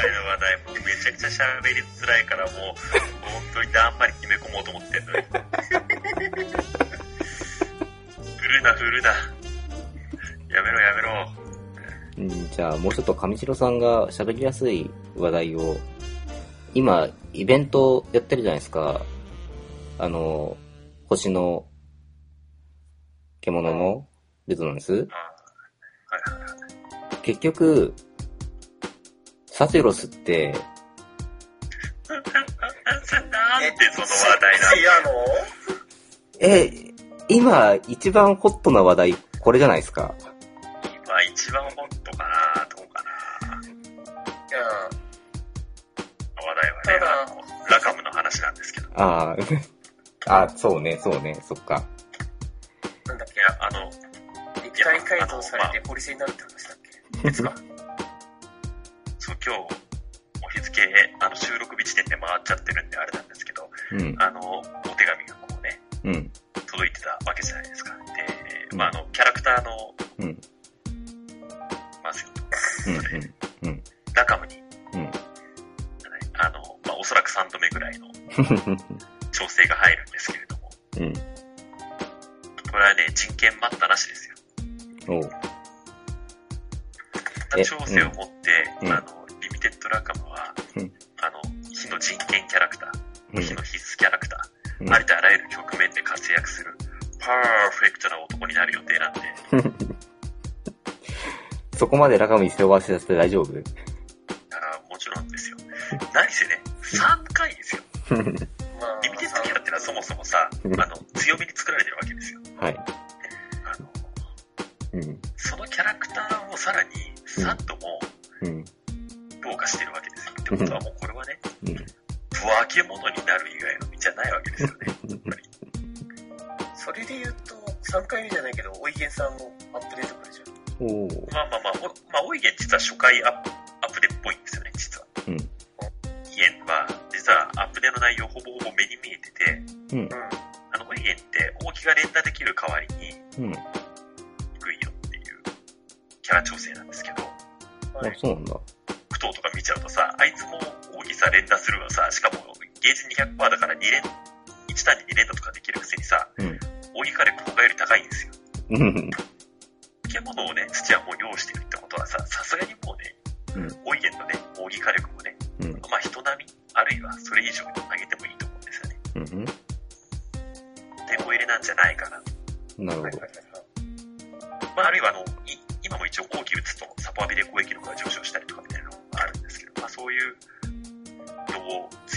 回の話題もめちゃくちゃ喋りづらいからもう、本当にだんまり決め込もうと思ってんのに。振るな、振るな。やめろ、やめろ。うんじゃあ、もうちょっと上白さんが喋りやすい話題を、今、イベントやってるじゃないですか。あの、星の獣のレゾナンスあはいはいはい。結局、サジェロスって、なんでその話題な。の？え、今一番ホットな話題、これじゃないですか？今一番ホットかなどうかないや、話題はね、ラカムの話なんですけど。いああ、あ、そうね、そうね、そっか。なんだっけ、や、あの、肉体改造されてポリスになるって話だっけ？ですか？そう、今日、お日付、あの、収録日時点で回っちゃってるんであれなんですけど、うん、あの、お手紙がこうね、うん、届いてたわけじゃないですか。で、うん。まあ、あの、キャラクターの、うん、まず、うん、うん、うん、ラカムに、うん。あの、まあ、おそらく3度目ぐらいの 調整が入るんですけれども、うん、これはね、人権待ったなしですよ。お調整を持って、うん。あの、人権キャラクター、うん。火の必須キャラクター、うん。ありとあらゆる局面で活躍する、パーフェクトな男になる予定なんで、そこまでラカムに背負わせて大丈夫？あーもちろんですよ。何せね、3回ですよ。まあ、リミテッドキャラってのはそもそもさ、うん。あの、強めに作られてるわけですよ。はい。あの、うん、そのキャラクターをさらに3度もうん、強化してるわけですよ。ってことはもうこれはね、うん。不分け者になる以外の道じゃないわけですよね。やっぱり。それで言うと、3回目じゃないけど、おいげんさんのアップデートからじゃん。まあまあまあ、おまあ、オイゲン実は初回アップアップデっぽいんですよね、実は。うん、イエンは、実はアップデの内容ほぼほぼ目に見えてて、うん、あの、オイゲンって大きが連打できる代わりに、うん。低いよっていうキャラ調整なんですけど、あ、。そうなんだ。さ連打するわさ、しかもゲージ200%だから2連、1単に2連打とかできるくせにさ、うん。大き火力他より高いんですよ。うん、獣をね、土はもう用意してるってことはさ、さすがにもうね、うん、オイゲンのね、大き火力もね、うん、まあ人並み、あるいはそれ以上に上げてもいいと思うんですよね。うん。手こ入れなんじゃないかな。なるほどはいはい。はいまああるいはあの、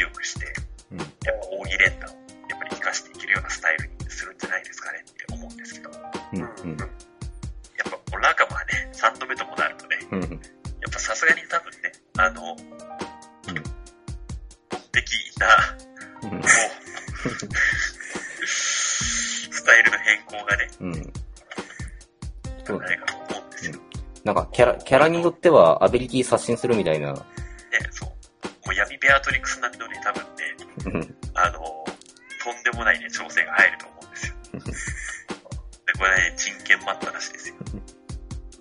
強くして、うん、やっぱ扇連打をやっぱり活かしていけるようなスタイルにするんじゃないですかねって思うんですけど、やうん、うん。うんっぱこのラカムはね、3度目ともなるとね、うん、やっぱさすがに多分ね、あの、的な、うんもう、スタイルの変更がね、うん。いかないかと思うんですよ。ね、なんか、キャラ、キャラによっては、アビリティ刷新するみたいな。でこれね、人権待ったらしいですよ。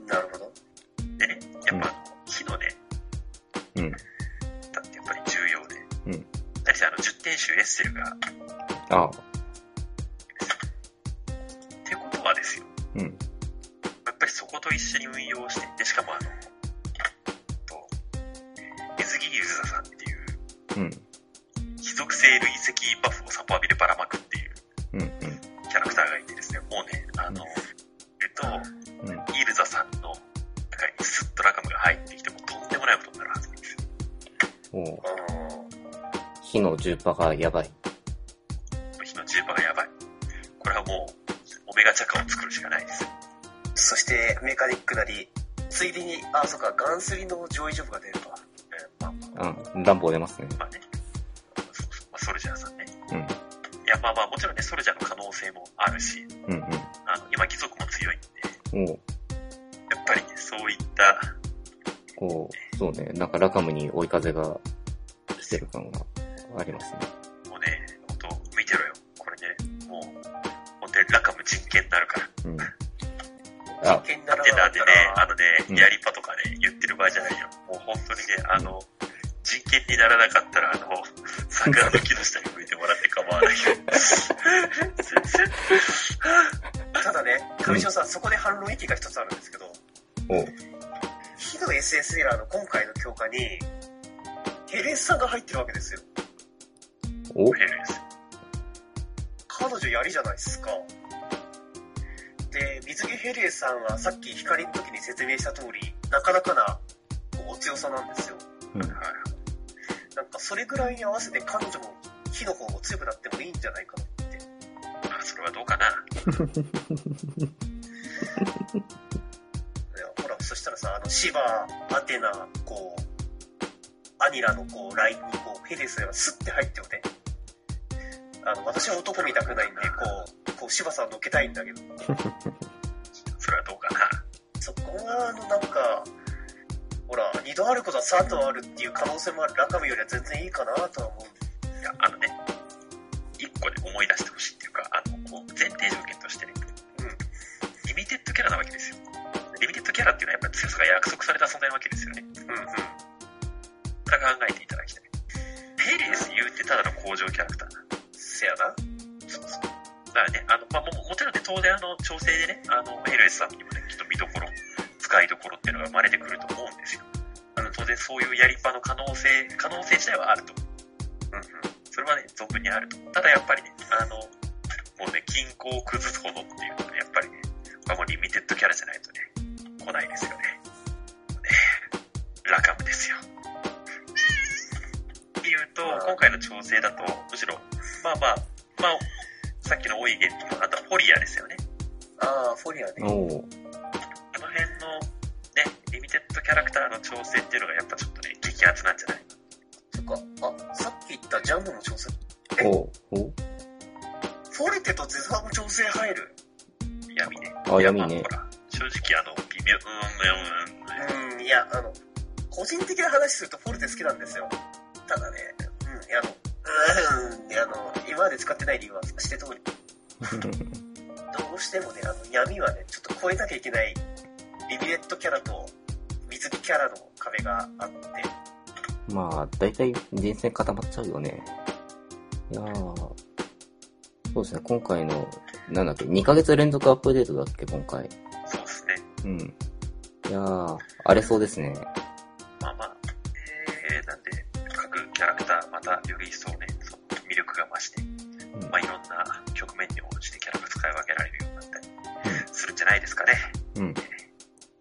なるほど。でね、やっぱ、火のね、うん、だってやっぱり重要で、うん。何せあの、10点集エッセルが、あってことはですよ、うん、やっぱりそこと一緒に運用していって、しかもあの、と、水木ゆずさんっていう、うん、貴族性類石バフをサポアビでばらまくってもうね、あの、えっと、うん。イルザさんの中にスッとラカムが入ってきてもとんでもないことになるはずなんですよ。おうあ火の重波がやばい。火の重波がやばい。これはもう、オメガチャカを作るしかないですそして、メカニックなり、ついでに、あ、そっか、ガンスリの上位ジョブが出ると。えーまあまうん、暖房出ますね。あ、まあね。まあ、ソルジャーさんね。うん、いや、まあまあ、もちろんね、ソルジャーの可能性もあるし、うん、うん。あの、今、貴族も強いんで、やっぱりね、そういった、こう、そうね、なんかラカムに追い風が来てる感がありますね。もうね、ほんと、見てろよ。これね、もう、本当にラカム人権になるから。うん。実あ、験ならで、なんでね、あのね、うんやりパとかね、言ってる場合じゃないよ。もう本当にね、あの、剣にならなかったら、あの、桜の木の下に向いてもらって構わない。ただね、上条さん、そこで反論意見が一つあるんですけど、お火の SS エラーの今回の強化に、ヘレスさんが入ってるわけですよ。おヘルです。彼女槍じゃないですか。で、水着ヘリエさんはさっき光の時に説明した通り、なかなかなお強さなんですよ。うんはい。なんかそれぐらいに合わせて彼女も火の方も強くなってもいいんじゃないかなって。まあ、それはどうかな？いやほら、そしたらさ、あの、シバ、アテナ、こう、アニラのこう、ラインにこう、ヘレスがスッて入ってよね。あの、私は男見たくないんで、こう、こう、シバさん乗けたいんだけど、それはどうかな？そこが、あの、なんか、ほら、二度あることは三度あるっていう可能性もあるラカムよりは全然いいかなとは思う。いや、あのね、一個で思い出してほしいっていうか、あの、こう前提条件としてね、うん。リミテッドキャラなわけですよ。リミテッドキャラっていうのはやっぱり強さが約束された存在なわけですよね。うんうん。これ考えていただきたい。ヘリエス言うてただの工場キャラクターな。せやな。そうそう。だからね、あの、まあ、も、もちろんね、当然あの、調整でね、あの、ヘルエスさんにもね、きっと見どころ、使いどころっていうのが生まれてくると思うんですよ。あの、当然そういうやりっぱの可能性、可能性自体はあると。うんうん。それはね、存分にあると。ただやっぱりね、あの、もうね、均衡を崩すほどっていうのはね、やっぱりね、これはもうリミテッドキャラじゃないとね、来ないですよね。ねラカムですよ。っていうと、今回の調整だと、むしろ、まあまあ、まあ、さっきのオイゲンとか、あとはフォリアですよね。ああ、フォリアね。おおこの辺の、ね、リミテッドキャラクターの調整っていうのがやっぱちょっとね、激アツなんじゃないそっか、あ、さっき言ったジャンボの調整。おおフォレテとゼザーも調整入る。闇ね。あ闇ね正直あの、微妙、うーん、うん、うん、うん、いや、あの、個人的な話するとフォルテ好きなんですよ。ただね、うん、いや、あの、うん、いや、あの、今まで使ってない理由はして通り。どうしてもね、あの、闇はね、ちょっと超えなきゃいけない、リミネットキャラと水着キャラの壁があって、まあ、だいたい前線固まっちゃうよね。いやー。そうですね、今回の、なんだっけ、2ヶ月連続アップデートだっけ、今回。そうですね。うん。いやー、荒れそうですね。まあまあ、えー、なんで、各キャラクター、またより一層ね、その魅力が増して、うんまあいろんな局面に応じてキャラが使い分けられるようになったりするんじゃないですかね。うん。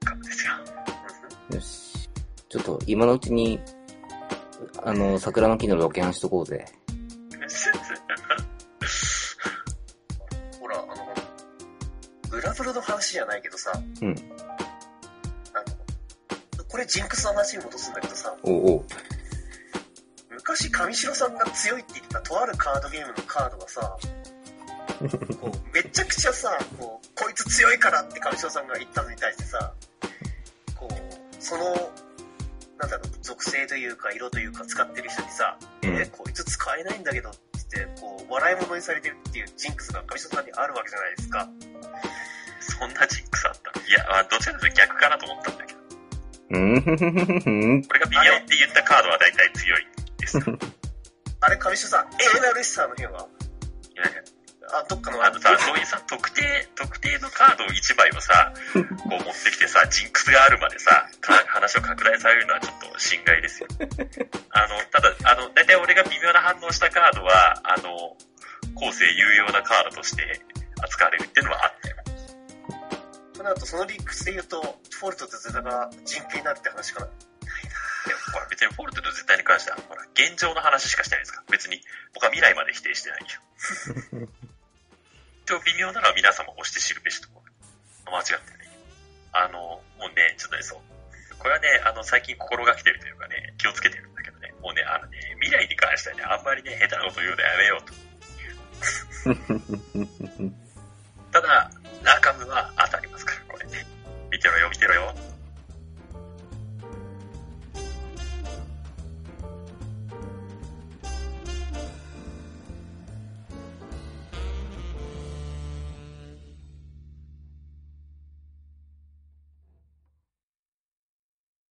ガムですよ。よし。ちょっと、今のうちに、あの、桜の木のロケハンしとこうぜ。ほら、あの、グラブルの話じゃないけどさ、うん。これジンクスの話に戻すんだけどさ、おうおう。昔上白さんが強いって言ってたとあるカードゲームのカードがさ、こうめちゃくちゃさ、こう、こいつ強いからって上白さんが言ったのに対してさ、こう、その、なんだろう、属性というか色というか使ってる人にさ、うんえ、こいつ使えないんだけどって言って、こう、笑い物にされてるっていうジンクスが上白さんにあるわけじゃないですか。そんなジンクスあった？いや、まあ、どちらかというと逆かなと思ったんだけど。うん。これが微妙って言ったカードは大体強いです。い あれ、上白さん、エーナルシサーの辺は？やいやあ、どっかのあのさ、そういうさ、特定、特定のカード1枚をさ、こう持ってきてさ、ジンクスがあるまでさ、か話を拡大されるのはちょっと心外ですよ。あの、ただ、あの、大体俺が微妙な反応したカードは、あの、後世有用なカードとして扱われるっていうのはあったよ。となると、その理屈で言うと、フォルトとゼザが人気になるって話かな。でもほら別にフォルトと絶対に関しては、ほら、現状の話しかしてないですから。別に、僕は未来まで否定してないよ。一応微妙なのは皆様押して知るべしところ。間違ってない。あの、もうね、ちょっとね、そう。これはね、あの、最近心がけてるというかね、気をつけてるんだけどね、もうね、あのね、未来に関してはね、あんまりね、下手なこと言うのやめようと。ただ、ラカムは当たりますから、これね。見てろよ、見てろよ。